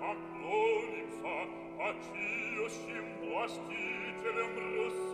поклонимся, очиющим властителям Руси.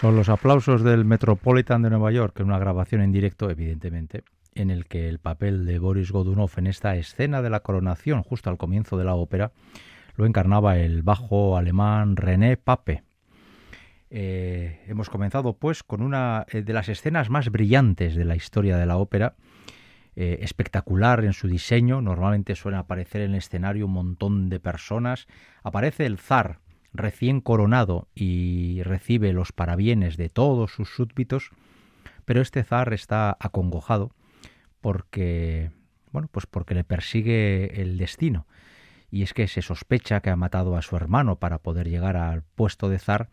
Son los aplausos del Metropolitan de Nueva York, en una grabación en directo, evidentemente, en el que el papel de Boris Godunov en esta escena de la coronación, justo al comienzo de la ópera, lo encarnaba el bajo alemán René Pape. Eh, hemos comenzado, pues, con una eh, de las escenas más brillantes de la historia de la ópera, eh, espectacular en su diseño. Normalmente suele aparecer en el escenario un montón de personas. Aparece el zar, recién coronado y recibe los parabienes de todos sus súbditos, pero este zar está acongojado porque bueno, pues porque le persigue el destino. Y es que se sospecha que ha matado a su hermano para poder llegar al puesto de zar,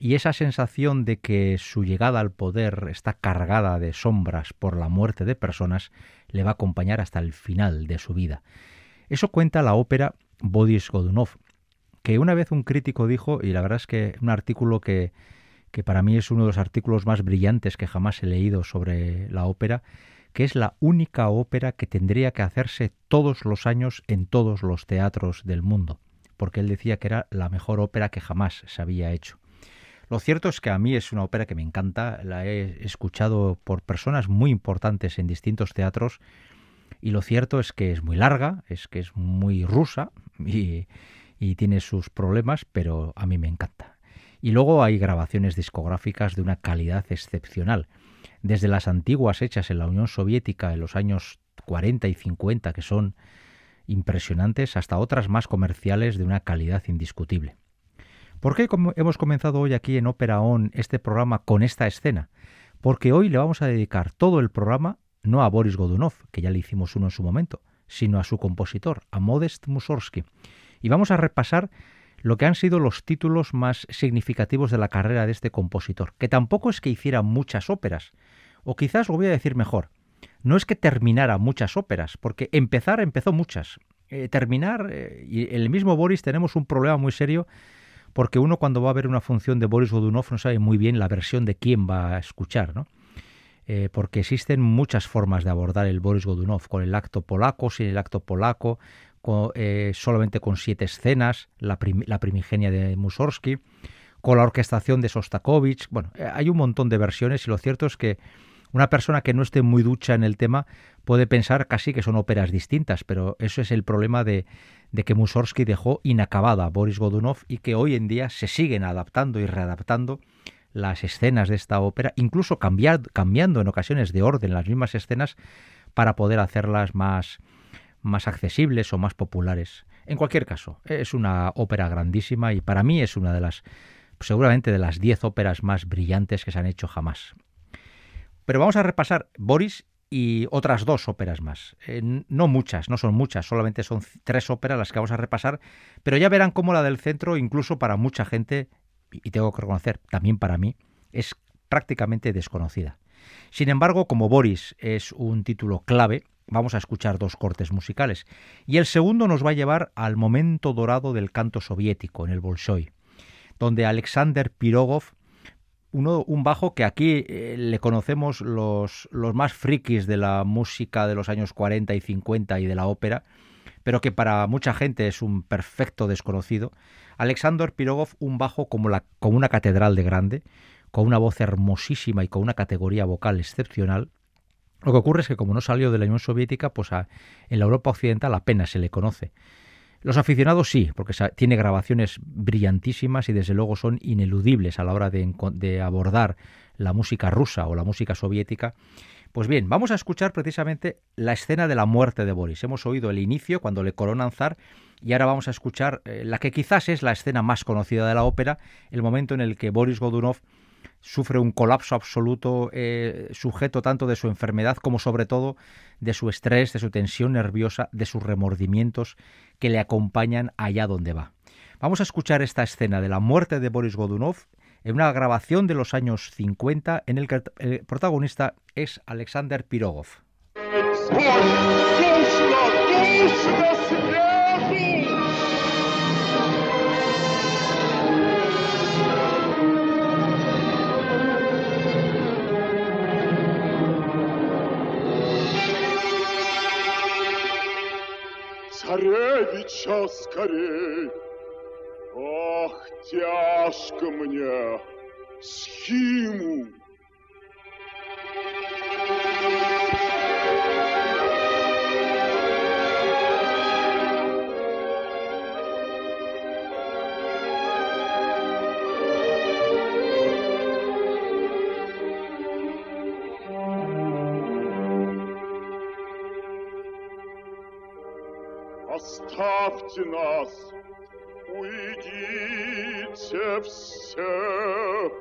y esa sensación de que su llegada al poder está cargada de sombras por la muerte de personas le va a acompañar hasta el final de su vida. Eso cuenta la ópera Bodis Godunov, que una vez un crítico dijo, y la verdad es que un artículo que, que para mí es uno de los artículos más brillantes que jamás he leído sobre la ópera, que es la única ópera que tendría que hacerse todos los años en todos los teatros del mundo, porque él decía que era la mejor ópera que jamás se había hecho. Lo cierto es que a mí es una ópera que me encanta, la he escuchado por personas muy importantes en distintos teatros y lo cierto es que es muy larga, es que es muy rusa y, y tiene sus problemas, pero a mí me encanta. Y luego hay grabaciones discográficas de una calidad excepcional, desde las antiguas hechas en la Unión Soviética en los años 40 y 50, que son impresionantes, hasta otras más comerciales de una calidad indiscutible. ¿Por qué hemos comenzado hoy aquí en Ópera On este programa con esta escena? Porque hoy le vamos a dedicar todo el programa no a Boris Godunov, que ya le hicimos uno en su momento, sino a su compositor, a Modest Mussorgsky, y vamos a repasar lo que han sido los títulos más significativos de la carrera de este compositor, que tampoco es que hiciera muchas óperas, o quizás lo voy a decir mejor, no es que terminara muchas óperas, porque empezar empezó muchas. Eh, terminar, eh, y el mismo Boris tenemos un problema muy serio, porque uno cuando va a ver una función de Boris Godunov no sabe muy bien la versión de quién va a escuchar, ¿no? Eh, porque existen muchas formas de abordar el Boris Godunov, con el acto polaco, sin el acto polaco, solamente con siete escenas, la, primigenia de Mussorgsky, con la orquestación de Sostakovich. Bueno, hay un montón de versiones y lo cierto es que una persona que no esté muy ducha en el tema puede pensar casi que son óperas distintas, pero eso es el problema de, que Mussorgsky dejó inacabada a Boris Godunov y que hoy en día se siguen adaptando y readaptando las escenas de esta ópera, incluso cambiando en ocasiones de orden las mismas escenas para poder hacerlas más, más accesibles o más populares. En cualquier caso, es una ópera grandísima y para mí es una de las, seguramente de las diez óperas más brillantes que se han hecho jamás. Pero vamos a repasar Boris y otras dos óperas más. Eh, no muchas, no son muchas, solamente son tres óperas las que vamos a repasar, pero ya verán cómo la del centro, incluso para mucha gente, y tengo que reconocer, también para mí, es prácticamente desconocida. Sin embargo, como Boris es un título clave, vamos a escuchar dos cortes musicales. Y el segundo nos va a llevar al momento dorado del canto soviético en el Bolshoi, donde Alexander Pirogov un bajo que aquí eh, le conocemos los, los más frikis de la música de los años 40 y 50 y de la ópera, pero que para mucha gente es un perfecto desconocido. Alexander Pirogov, un bajo como, la, como una catedral de grande, con una voz hermosísima y con una categoría vocal excepcional. Lo que ocurre es que como no salió de la Unión Soviética, pues en la Europa Occidental apenas se le conoce. Los aficionados sí, porque tiene grabaciones brillantísimas y desde luego son ineludibles a la hora de, abordar la música rusa o la música soviética. Pues bien, vamos a escuchar precisamente la escena de la muerte de Boris. Hemos oído el inicio cuando le coronan zar y ahora vamos a escuchar eh, la que quizás es la escena más conocida de la ópera, el momento en el que Boris Godunov sufre un colapso absoluto, eh, sujeto tanto de su enfermedad como sobre todo de su estrés, de su tensión nerviosa, de sus remordimientos que le acompañan allá donde va. Vamos a escuchar esta escena de la muerte de Boris Godunov en una grabación de los años 50 en el que el protagonista es Alexander Pirogov. Царевича скорей. Ах, тяжко мне, схиму! Оставьте нас, уйдите все.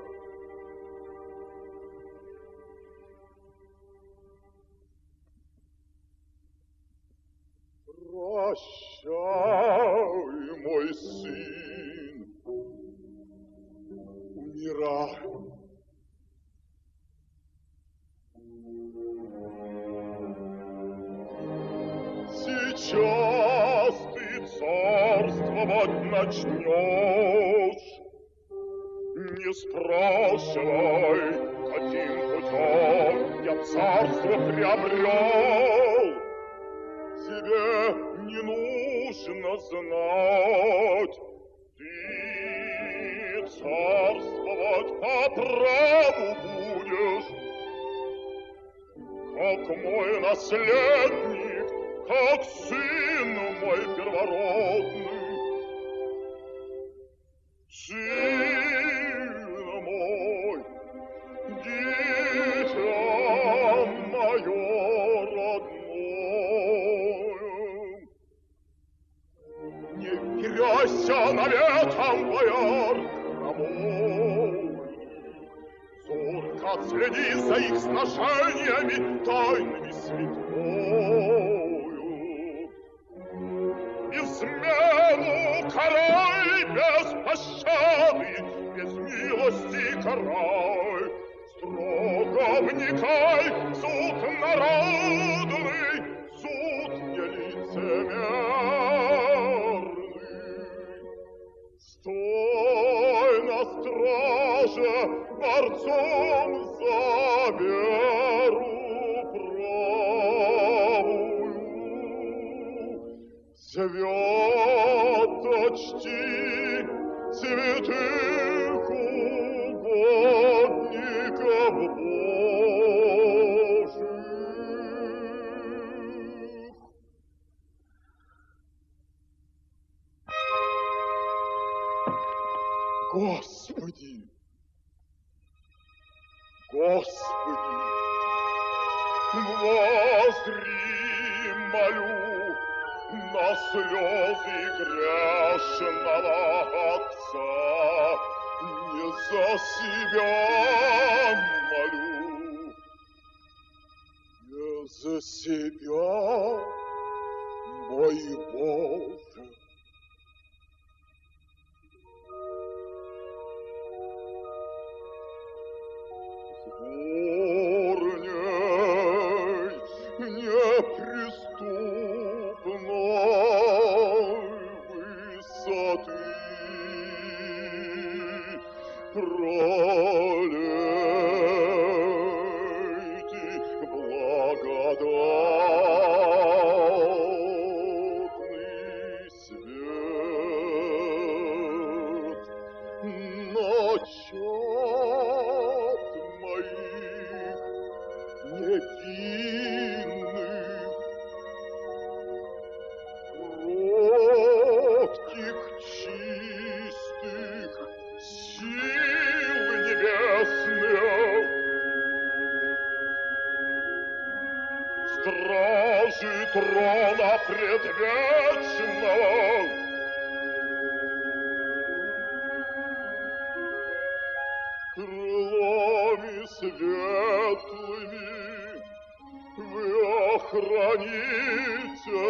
Прощай, мой сын, умирай. Сейчас царствовать начнешь. Не спрашивай, каким путем я царство приобрел. Тебе не нужно знать, ты царствовать по праву будешь, как мой наследник, как сын мой первородный. Сын Господи! Господи! Возри, молю, на слезы грешного отца, не за себя молю, не за себя, мой Боже. храните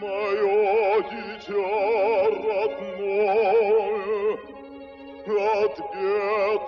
мое дитя родное от бед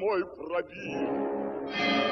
мой пробил.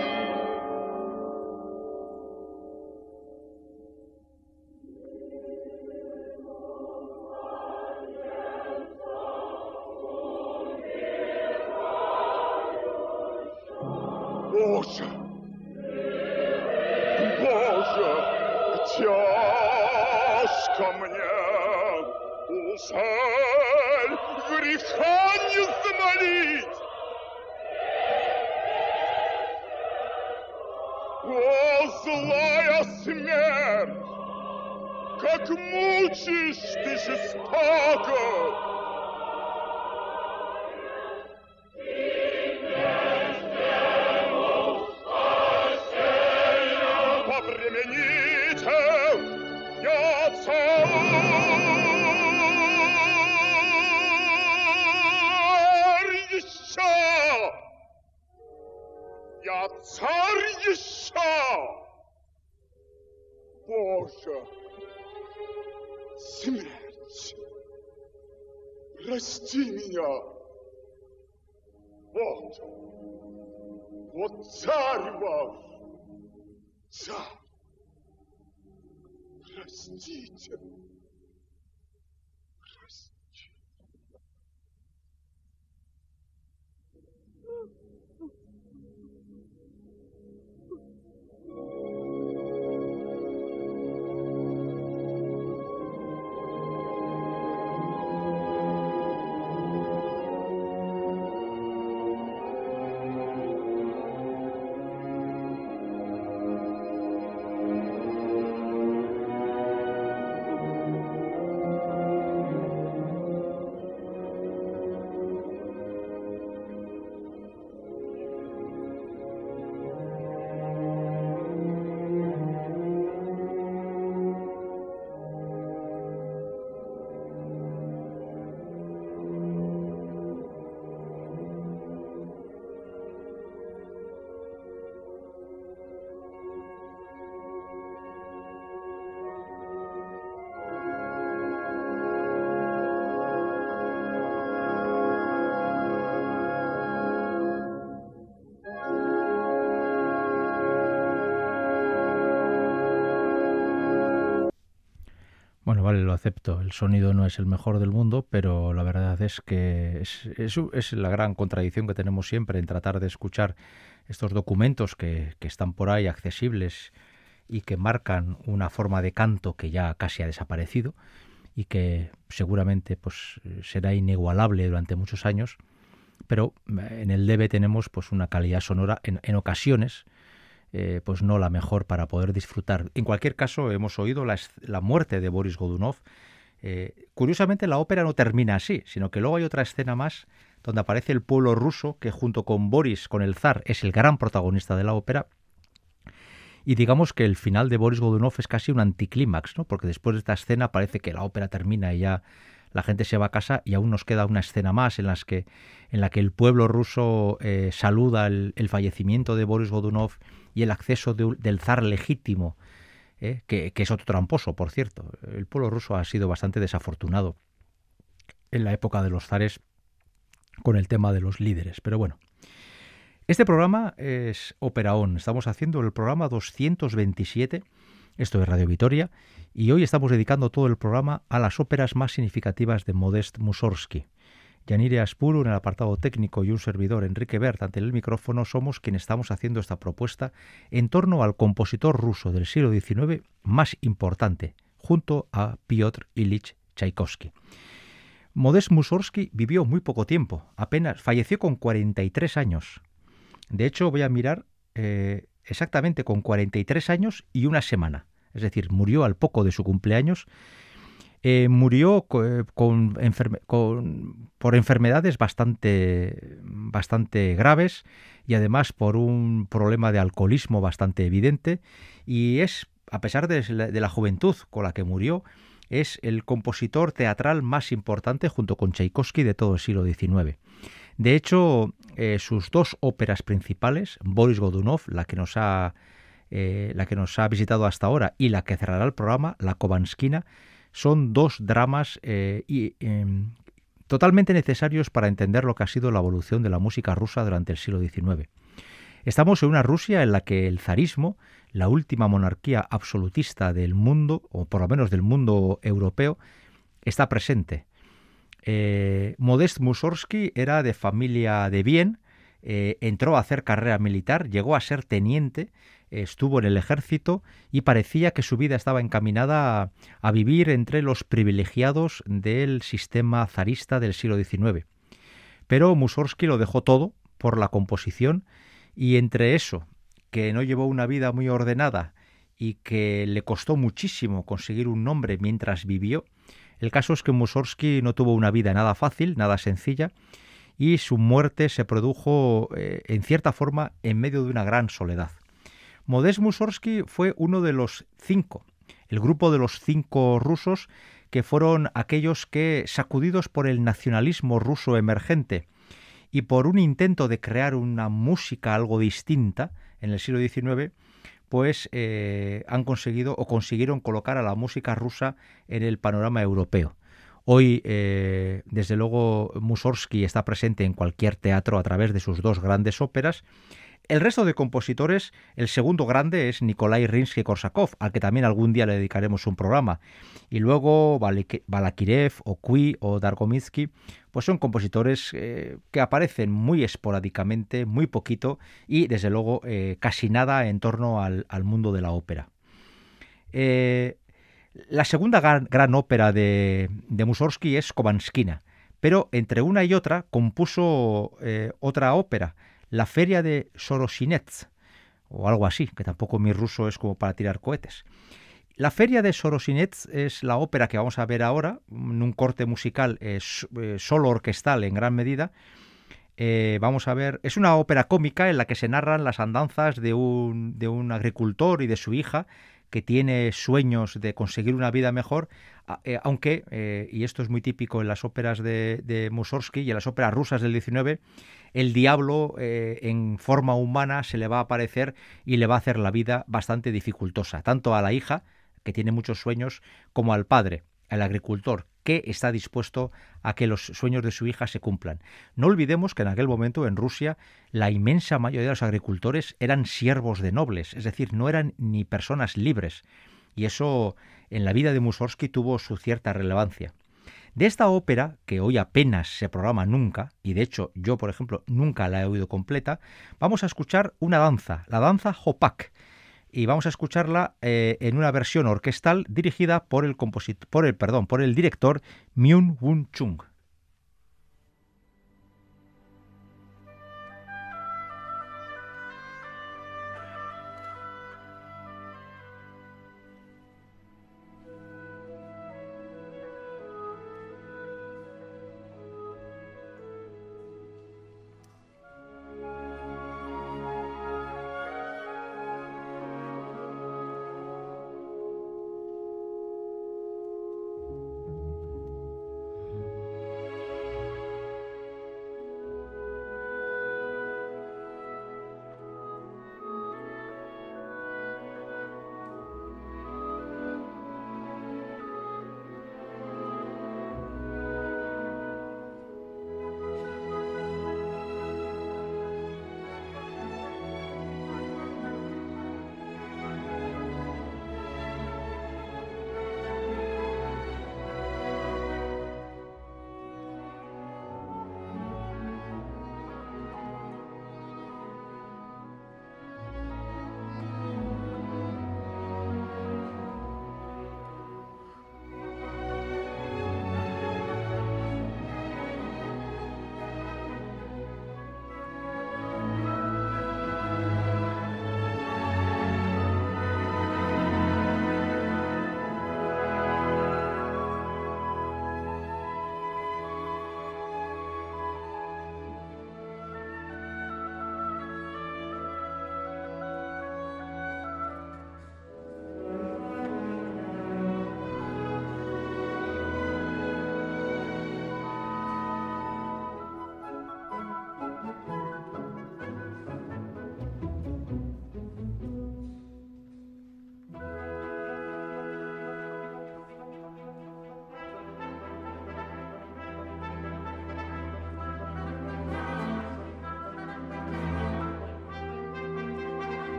Acepto. El sonido no es el mejor del mundo, pero la verdad es que es, es, la gran contradicción que tenemos siempre en tratar de escuchar estos documentos que, que, están por ahí accesibles y que marcan una forma de canto que ya casi ha desaparecido y que seguramente pues será inigualable durante muchos años, pero en el debe tenemos pues una calidad sonora en, en ocasiones eh, pues no la mejor para poder disfrutar. En cualquier caso, hemos oído la, la muerte de Boris Godunov. Eh, curiosamente, la ópera no termina así, sino que luego hay otra escena más donde aparece el pueblo ruso que junto con Boris, con el zar, es el gran protagonista de la ópera. Y digamos que el final de Boris Godunov es casi un anticlímax, ¿no? porque después de esta escena parece que la ópera termina y ya la gente se va a casa y aún nos queda una escena más en, que, en la que el pueblo ruso eh, saluda el, fallecimiento de Boris Godunov y el acceso del zar legítimo, ¿eh? que, es otro tramposo, por cierto. El pueblo ruso ha sido bastante desafortunado en la época de los zares con el tema de los líderes. Pero bueno, este programa es Operaón. Estamos haciendo el programa 227. Esto es Radio Vitoria. Y hoy estamos dedicando todo el programa a las óperas más significativas de Modest Mussorgsky. Yanire Aspuro en el apartado técnico y un servidor, Enrique Bert, ante el micrófono, somos quienes estamos haciendo esta propuesta en torno al compositor ruso del siglo XIX más importante, junto a Piotr Ilich Tchaikovsky. Modest Mussorgsky vivió muy poco tiempo, apenas falleció con 43 años. De hecho, voy a mirar eh, exactamente con 43 años y una semana. Es decir, murió al poco de su cumpleaños eh, murió eh, por enfermedades bastante, bastante graves y además por un problema de alcoholismo bastante evidente y es, a pesar de la, juventud con la que murió, es el compositor teatral más importante junto con Tchaikovsky de todo el siglo XIX. De hecho, eh, sus dos óperas principales, Boris Godunov, la que nos ha la que nos ha visitado hasta ahora y la que cerrará el programa, La Kovanskina, son dos dramas eh, em, totalmente necesarios para entender lo que ha sido la evolución de la música rusa durante el siglo XIX. Estamos en una Rusia en la que el zarismo, la última monarquía absolutista del mundo, o por lo menos del mundo europeo, está presente. Eh, Modest Mussorgsky era de familia de bien, eh, entró a hacer carrera militar, llegó a ser teniente estuvo en el ejército y parecía que su vida estaba encaminada a, vivir entre los privilegiados del sistema zarista del siglo XIX. Pero Mussorgsky lo dejó todo por la composición y entre eso, que no llevó una vida muy ordenada y que le costó muchísimo conseguir un nombre mientras vivió, el caso es que Mussorgsky no tuvo una vida nada fácil, nada sencilla, y su muerte se produjo eh, en cierta forma en medio de una gran soledad. Modest Mussorgsky fue uno de los cinco, el grupo de los cinco rusos que fueron aquellos que, sacudidos por el nacionalismo ruso emergente y por un intento de crear una música algo distinta en el siglo XIX, pues eh, han conseguido o consiguieron colocar a la música rusa en el panorama europeo. Hoy, eh, desde luego, Mussorgsky está presente en cualquier teatro a través de sus dos grandes óperas el resto de compositores, el segundo grande es Nikolai Rinsky-Korsakov, al que también algún día le dedicaremos un programa. Y luego Balakirev o Kui o Dargomitsky, pues son compositores eh, que aparecen muy esporádicamente, muy poquito y desde luego eh, casi nada en torno al, mundo de la ópera. Eh, la segunda gran, ópera de, de, Mussorgsky es Kovanskina, pero entre una y otra compuso otra ópera la feria de Sorosinets, o algo así, que tampoco mi ruso es como para tirar cohetes. La feria de Sorosinets es la ópera que vamos a ver ahora, en un corte musical eh, solo orquestal en gran medida. Eh, vamos a ver, es una ópera cómica en la que se narran las andanzas de un, de un agricultor y de su hija que tiene sueños de conseguir una vida mejor, eh, aunque, y esto es muy típico en las óperas de, de Mussorgsky y en las óperas rusas del XIX, el diablo eh, en forma humana se le va a aparecer y le va a hacer la vida bastante dificultosa, tanto a la hija, que tiene muchos sueños, como al padre, al agricultor, que está dispuesto a que los sueños de su hija se cumplan. No olvidemos que en aquel momento en Rusia la inmensa mayoría de los agricultores eran siervos de nobles, es decir, no eran ni personas libres. y eso en la vida de Mussorgsky tuvo su cierta relevancia. De esta ópera, que hoy apenas se programa nunca, y de hecho yo, por ejemplo, nunca la he oído completa, vamos a escuchar una danza, la danza Hopak, y vamos a escucharla eh, en una versión orquestal dirigida por el, por el, perdón, por el director Myung Woon Chung.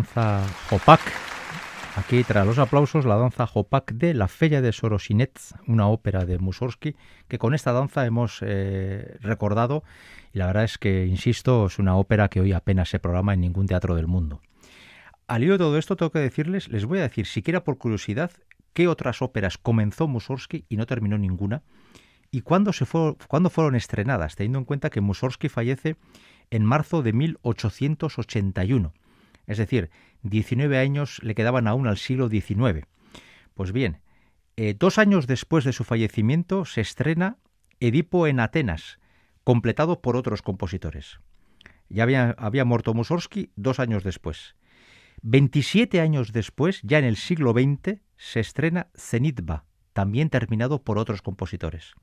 Danza Jopak. Aquí, tras los aplausos, la danza Jopak de La Feria de Sorosinets, una ópera de Mussorgsky, que con esta danza hemos eh, recordado. Y la verdad es que, insisto, es una ópera que hoy apenas se programa en ningún teatro del mundo. Al hilo de todo esto, tengo que decirles, les voy a decir, siquiera por curiosidad, qué otras óperas comenzó Mussorgsky y no terminó ninguna, y cuándo, se fue, cuándo fueron estrenadas, teniendo en cuenta que Mussorgsky fallece en marzo de 1881. Es decir, 19 años le quedaban aún al siglo XIX. Pues bien, eh, dos años después de su fallecimiento se estrena Edipo en Atenas, completado por otros compositores. Ya había, había muerto Mussorgsky dos años después. 27 años después, ya en el siglo XX, se estrena Zenitba, también terminado por otros compositores.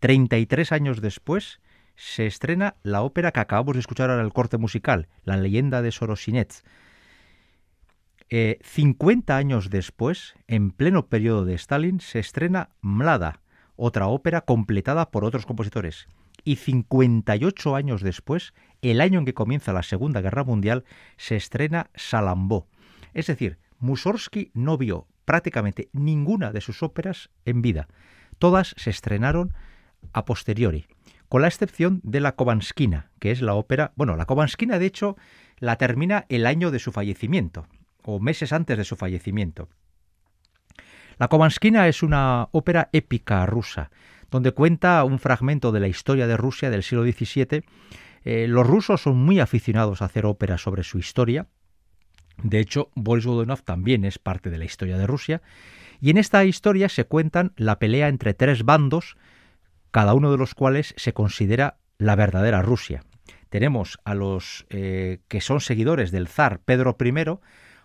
33 años después, se estrena la ópera que acabamos de escuchar ahora el corte musical, La leyenda de Sorosinets. 50 eh, años después, en pleno periodo de Stalin, se estrena Mlada, otra ópera completada por otros compositores. Y 58 años después, el año en que comienza la Segunda Guerra Mundial, se estrena Salambó. Es decir, Mussorgsky no vio prácticamente ninguna de sus óperas en vida. Todas se estrenaron a posteriori con la excepción de la Kovanskina, que es la ópera, bueno, la Kovanskina de hecho la termina el año de su fallecimiento, o meses antes de su fallecimiento. La Kovanskina es una ópera épica rusa, donde cuenta un fragmento de la historia de Rusia del siglo XVII. Eh, los rusos son muy aficionados a hacer óperas sobre su historia. De hecho, Boris Godunov también es parte de la historia de Rusia. Y en esta historia se cuentan la pelea entre tres bandos cada uno de los cuales se considera la verdadera Rusia. Tenemos a los eh, que son seguidores del zar Pedro I,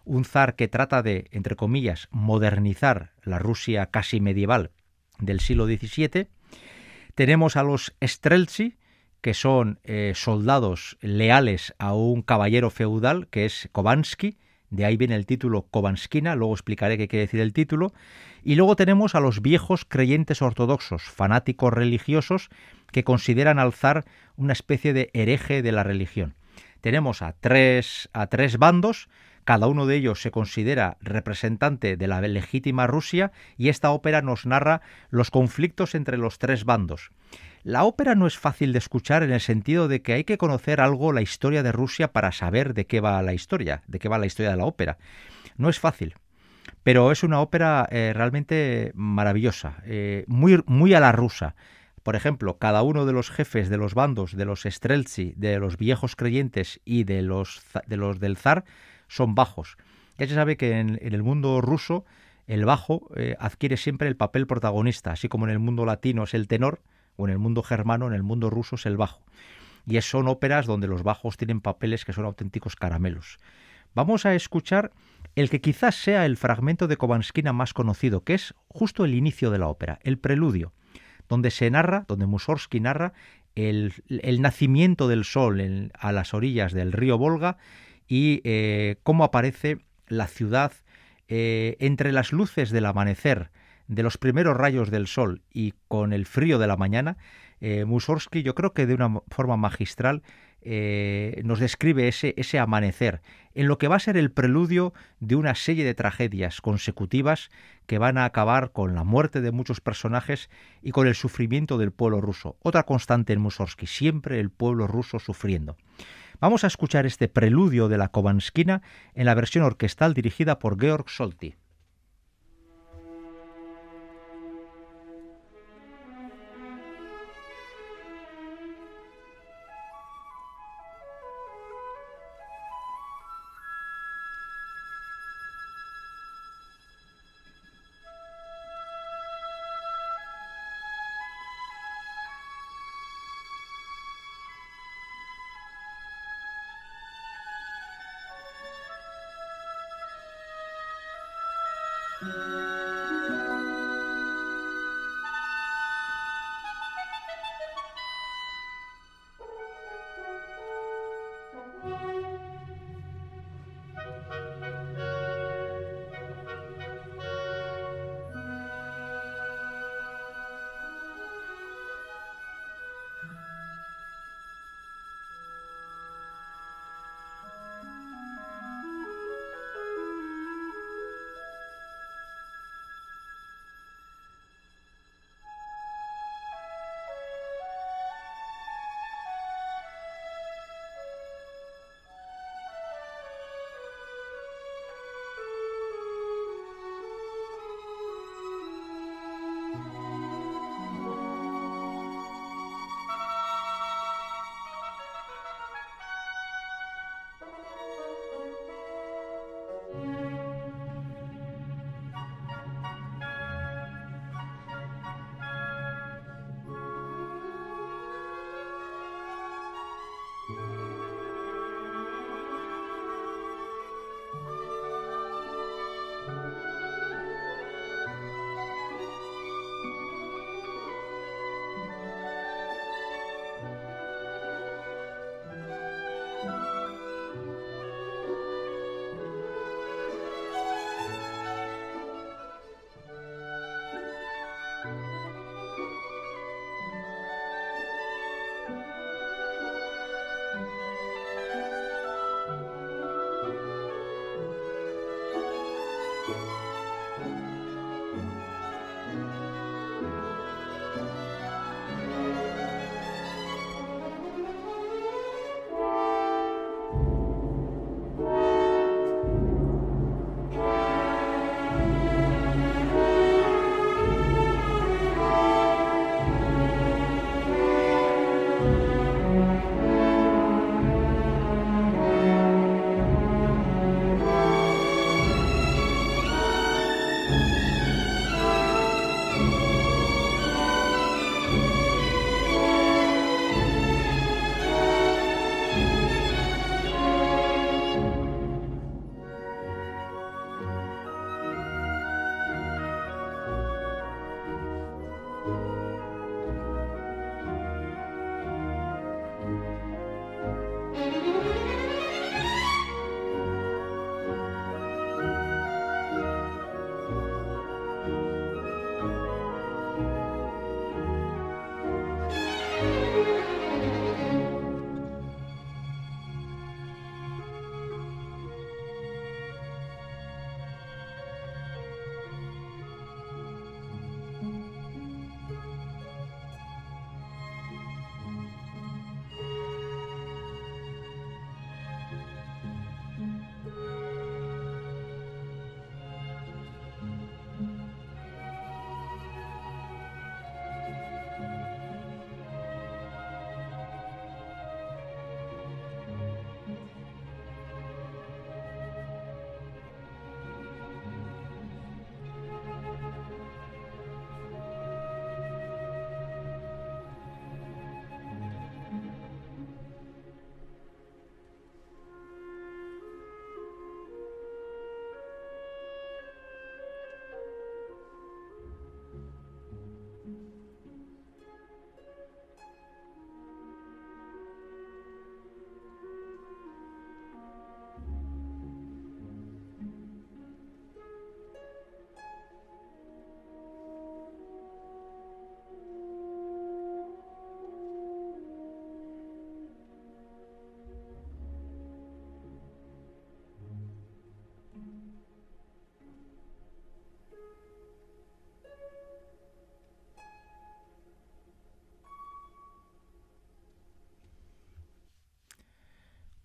un zar que trata de, entre comillas, modernizar la Rusia casi medieval del siglo XVII. Tenemos a los Streltsy, que son eh, soldados leales a un caballero feudal, que es Kovansky, de ahí viene el título Kovanskina, luego explicaré qué quiere decir el título. Y luego tenemos a los viejos creyentes ortodoxos, fanáticos religiosos, que consideran al zar una especie de hereje de la religión. Tenemos a tres, a tres bandos, cada uno de ellos se considera representante de la legítima Rusia y esta ópera nos narra los conflictos entre los tres bandos. La ópera no es fácil de escuchar en el sentido de que hay que conocer algo la historia de Rusia para saber de qué va la historia, de qué va la historia de la ópera. No es fácil, pero es una ópera eh, realmente maravillosa, eh, muy, muy a la rusa. Por ejemplo, cada uno de los jefes de los bandos, de los Streltsy, de los viejos creyentes y de los, de los del zar, son bajos. Ya se sabe que en, el mundo ruso el bajo eh, adquiere siempre el papel protagonista, así como en el mundo latino es el tenor, o en el mundo germano, en el mundo ruso es el bajo. Y son óperas donde los bajos tienen papeles que son auténticos caramelos. Vamos a escuchar el que quizás sea el fragmento de Kovanskina más conocido, que es justo el inicio de la ópera, el preludio, donde se narra, donde Mussorgsky narra el, nacimiento del sol a las orillas del río Volga y eh, cómo aparece la ciudad eh, entre las luces del amanecer de los primeros rayos del sol y con el frío de la mañana, eh, Mussorgsky yo creo que de una forma magistral eh, nos describe ese, ese amanecer, en lo que va a ser el preludio de una serie de tragedias consecutivas que van a acabar con la muerte de muchos personajes y con el sufrimiento del pueblo ruso. Otra constante en Mussorgsky, siempre el pueblo ruso sufriendo. Vamos a escuchar este preludio de la Kovanskina en la versión orquestal dirigida por Georg Solti. Música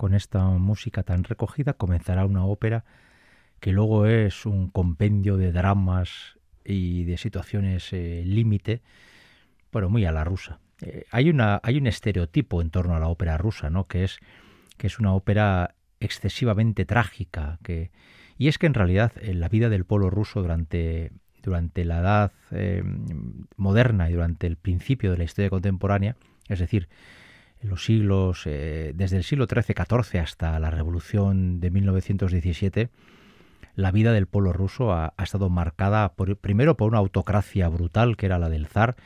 con esta música tan recogida, comenzará una ópera que luego es un compendio de dramas y de situaciones eh, límite, bueno, muy a la rusa. Eh, hay, una, hay un estereotipo en torno a la ópera rusa, ¿no? que, es, que es una ópera excesivamente trágica, que, y es que en realidad en la vida del pueblo ruso durante, durante la edad eh, moderna y durante el principio de la historia contemporánea, es decir, los siglos, eh, desde el siglo XIII-XIV hasta la revolución de 1917, la vida del pueblo ruso ha, estado marcada primero por una autocracia brutal que era la del zar,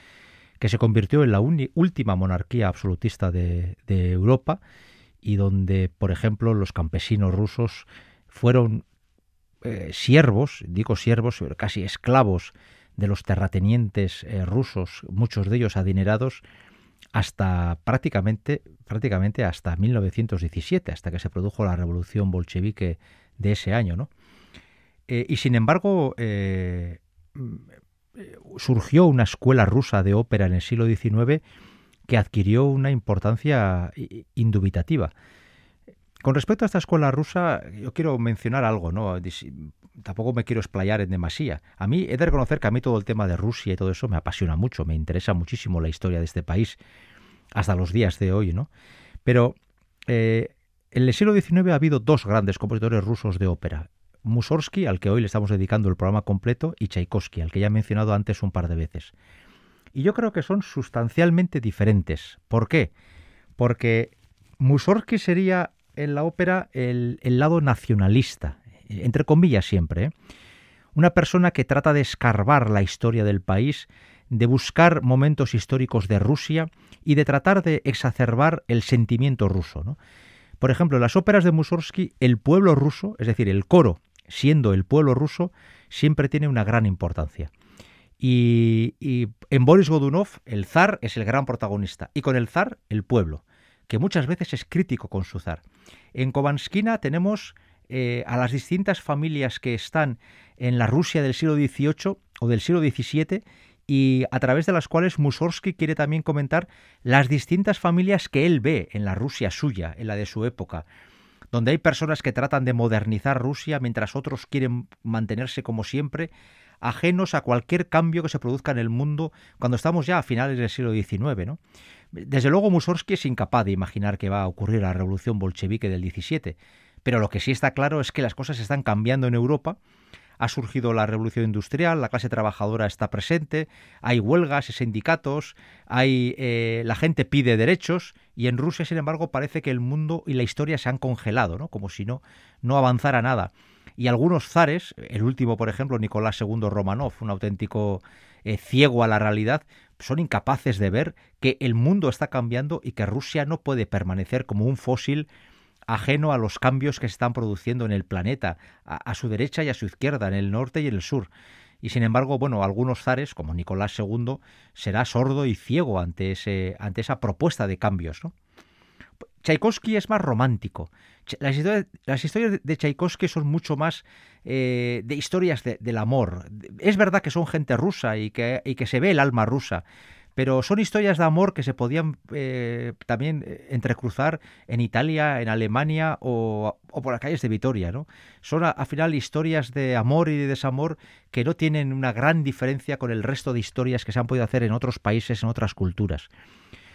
que se convirtió en la última monarquía absolutista de, de Europa y donde, por ejemplo, los campesinos rusos fueron eh, siervos, digo siervos, casi esclavos de los terratenientes eh, rusos, muchos de ellos adinerados, hasta prácticamente, prácticamente hasta 1917, hasta que se produjo la revolución bolchevique de ese año, ¿no? Eh, y sin embargo, mm, surgió una escuela rusa de ópera en el siglo XIX que adquirió una importancia indubitativa. Con respecto a esta escuela rusa, yo quiero mencionar algo, ¿no? Tampoco me quiero explayar en demasía. A mí he de reconocer que a mí todo el tema de Rusia y todo eso me apasiona mucho, me interesa muchísimo la historia de este país hasta los días de hoy, ¿no? Pero eh, en el siglo XIX ha habido dos grandes compositores rusos de ópera. Mussorgsky, al que hoy le estamos dedicando el programa completo, y Tchaikovsky, al que ya he mencionado antes un par de veces. Y yo creo que son sustancialmente diferentes. ¿Por qué? Porque Mussorgsky sería en la ópera el, lado nacionalista, entre comillas siempre. ¿eh? Una persona que trata de escarbar la historia del país, de buscar momentos históricos de Rusia y de tratar de exacerbar el sentimiento ruso. Por ejemplo, en las óperas de Mussorgsky, el pueblo ruso, es decir, el coro, siendo el pueblo ruso, siempre tiene una gran importancia. Y, y, en Boris Godunov, el zar es el gran protagonista, y con el zar, el pueblo, que muchas veces es crítico con su zar. En Kovanskina tenemos eh, a las distintas familias que están en la Rusia del siglo XVIII o del siglo XVII y a través de las cuales Mussorgsky quiere también comentar las distintas familias que él ve en la Rusia suya, en la de su época, donde hay personas que tratan de modernizar Rusia mientras otros quieren mantenerse como siempre, ajenos a cualquier cambio que se produzca en el mundo cuando estamos ya a finales del siglo XIX. Desde luego Mussorgsky es incapaz de imaginar que va a ocurrir la revolución bolchevique del 17, pero lo que sí está claro es que las cosas están cambiando en Europa. Ha surgido la revolución industrial, la clase trabajadora está presente, hay huelgas y sindicatos, hay eh, la gente pide derechos y en Rusia, sin embargo, parece que el mundo y la historia se han congelado, ¿no? como si no, no avanzara nada. Y algunos zares, el último, por ejemplo, Nicolás II Romanov, un auténtico eh, ciego a la realidad, son incapaces de ver que el mundo está cambiando y que Rusia no puede permanecer como un fósil ajeno a los cambios que se están produciendo en el planeta, a, su derecha y a su izquierda, en el norte y en el sur. Y sin embargo, bueno, algunos zares, como Nicolás II, será sordo y ciego ante, ese, ante esa propuesta de cambios. ¿no? Tchaikovsky es más romántico. Las historias, de Tchaikovsky son mucho más eh, de historias del amor. Es verdad que son gente rusa y que, que, se ve el alma rusa, pero son historias de amor que se podían eh, también eh, entrecruzar en Italia, en Alemania o, por las calles de Vitoria. ¿no? Son al final historias de amor y de desamor que no tienen una gran diferencia con el resto de historias que se han podido hacer en otros países, en otras culturas.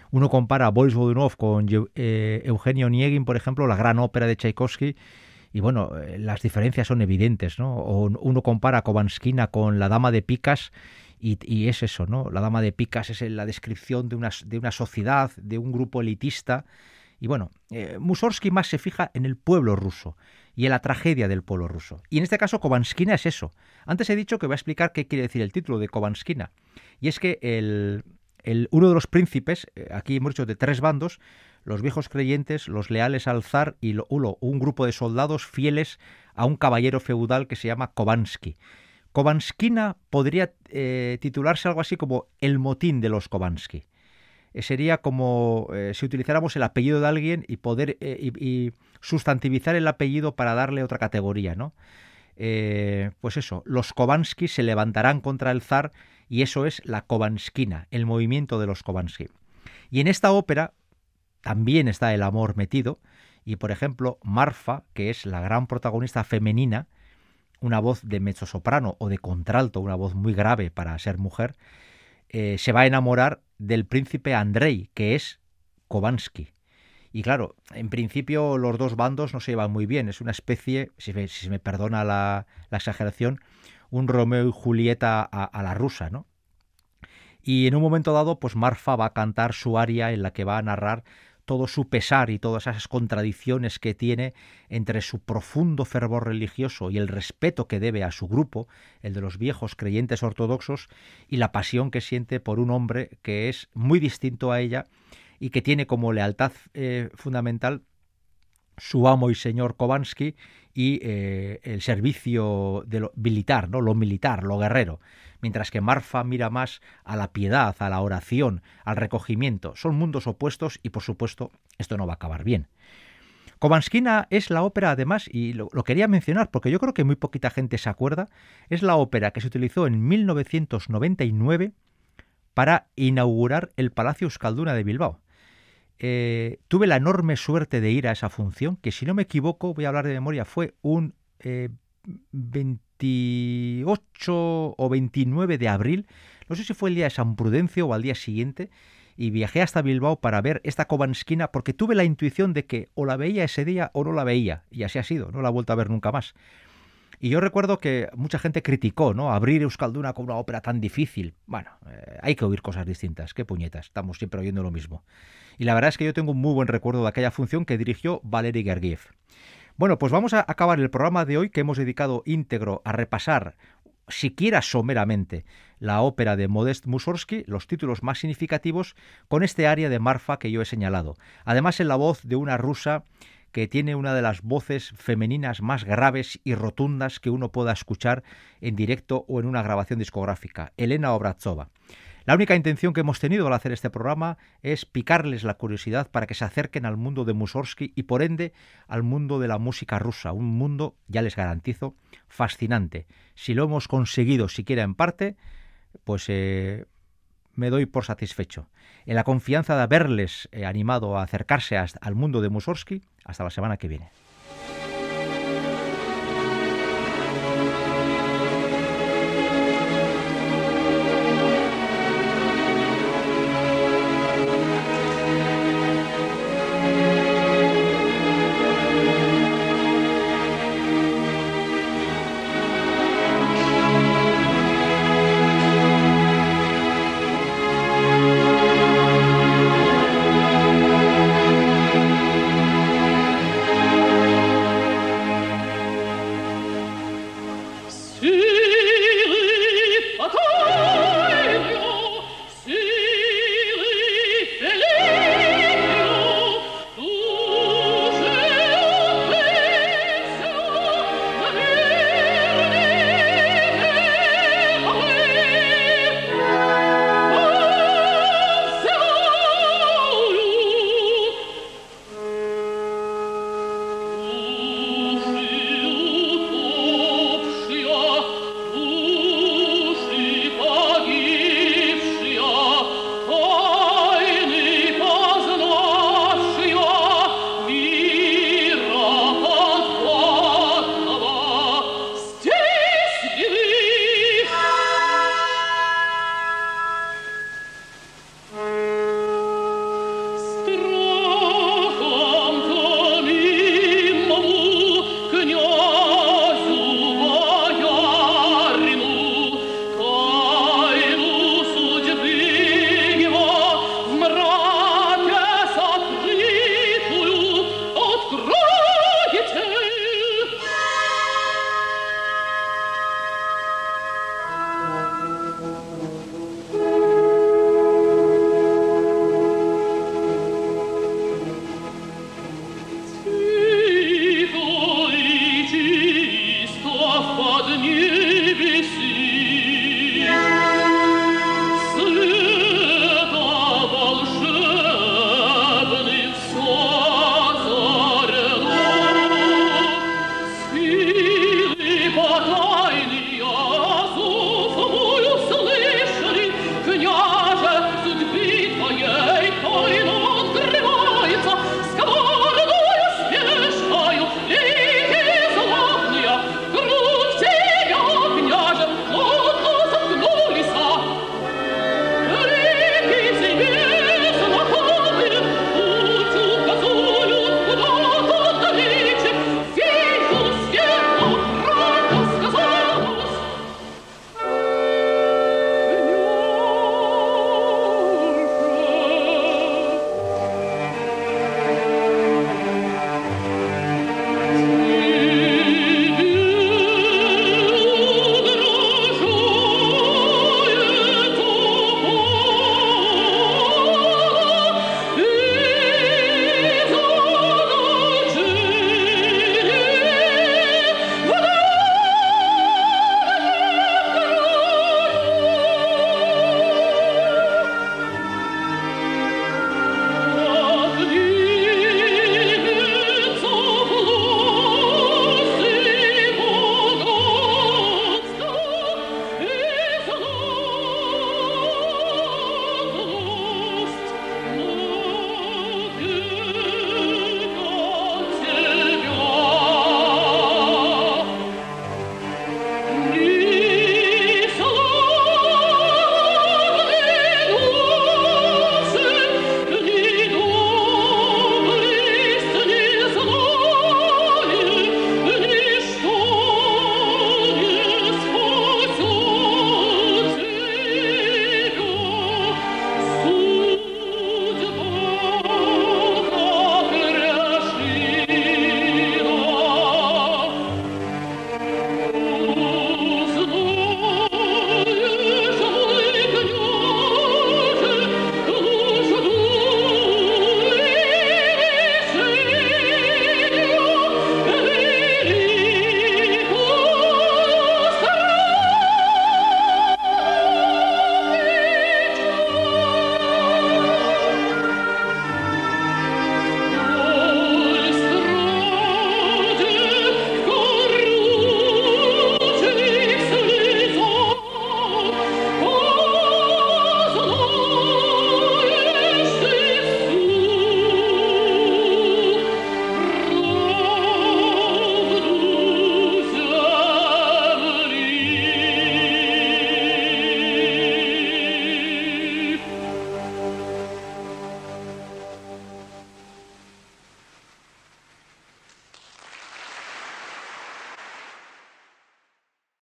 Uno compara Boris Godunov con eh, Eugenio Niegin, por ejemplo, la gran ópera de Tchaikovsky, y bueno, las diferencias son evidentes, ¿no? O uno compara a con La Dama de Picas, y, es eso, ¿no? La Dama de Picas es la descripción de una, de una sociedad, de un grupo elitista, y bueno, eh, más se fija en el pueblo ruso y en la tragedia del pueblo ruso. Y en este caso Kovanskina es eso. Antes he dicho que voy a explicar qué quiere decir el título de Kovanskina. Y es que el, uno de los príncipes, eh, aquí hemos dicho de tres bandos, los viejos creyentes, los leales al zar y un grupo de soldados fieles a un caballero feudal que se llama Kovansky. Kovanskina podría eh, titularse algo así como el motín de los Kovansky. Eh, sería como si utilizáramos el apellido de alguien y poder y, sustantivizar el apellido para darle otra categoría, ¿no? pues eso, los Kovansky se levantarán contra el zar y eso es la Kovanskina, el movimiento de los Kovansky. Y en esta ópera también está el amor metido, Y por ejemplo, Marfa, que es la gran protagonista femenina, una voz de mezzosoprano o de contralto, una voz muy grave para ser mujer, eh, se va a enamorar del príncipe Andrei, que es Kovansky. Y claro, en principio los dos bandos no se llevan muy bien. Es una especie, si, se me perdona la, exageración, un Romeo y Julieta a, a, la rusa, ¿no? Y en un momento dado, pues Marfa va a cantar su aria en la que va a narrar todo su pesar y todas esas contradicciones que tiene entre su profundo fervor religioso y el respeto que debe a su grupo, el de los viejos creyentes ortodoxos, y la pasión que siente por un hombre que es muy distinto a ella y que tiene como lealtad eh, fundamental su amo y señor Kovansky y eh, el servicio de lo militar, ¿no? lo militar, lo guerrero, mientras que Marfa mira más a la piedad, a la oración, al recogimiento. Son mundos opuestos y por supuesto esto no va a acabar bien. Kovanskina es la ópera, además, y lo, quería mencionar porque yo creo que muy poquita gente se acuerda, es la ópera que se utilizó en 1999 para inaugurar el Palacio Euskalduna de Bilbao. Eh, tuve la enorme suerte de ir a esa función, que si no me equivoco, voy a hablar de memoria, fue un 28 eh, o 29 de abril, no sé si fue el día de San Prudencio o al día siguiente, y viajé hasta Bilbao para ver esta Kovanskina porque tuve la intuición de que o la veía ese día o no la veía, y así ha sido, no la he vuelto a ver nunca más. Y yo recuerdo que mucha gente criticó, ¿no? Abrir Euskalduna con una ópera tan difícil. Bueno, eh, hay que oír cosas distintas. Qué puñetas, estamos siempre oyendo lo mismo. Y la verdad es que yo tengo un muy buen recuerdo de aquella función que dirigió Valery Gergiev. Bueno, pues vamos a acabar el programa de hoy que hemos dedicado íntegro a repasar siquiera someramente la ópera de Modest Mussorgsky, los títulos más significativos, con este área de Marfa que yo he señalado. Además en la voz de una rusa que tiene una de las voces femeninas más graves y rotundas que uno pueda escuchar en directo o en una grabación discográfica, Elena Obrazova. La única intención que hemos tenido al hacer este programa es picarles la curiosidad para que se acerquen al mundo de Mussorgsky y por ende al mundo de la música rusa, un mundo, ya les garantizo, fascinante. Si lo hemos conseguido siquiera en parte, pues eh, me doy por satisfecho. En la confianza de haberles eh, animado a acercarse al mundo de Mussorgsky, hasta la semana que viene.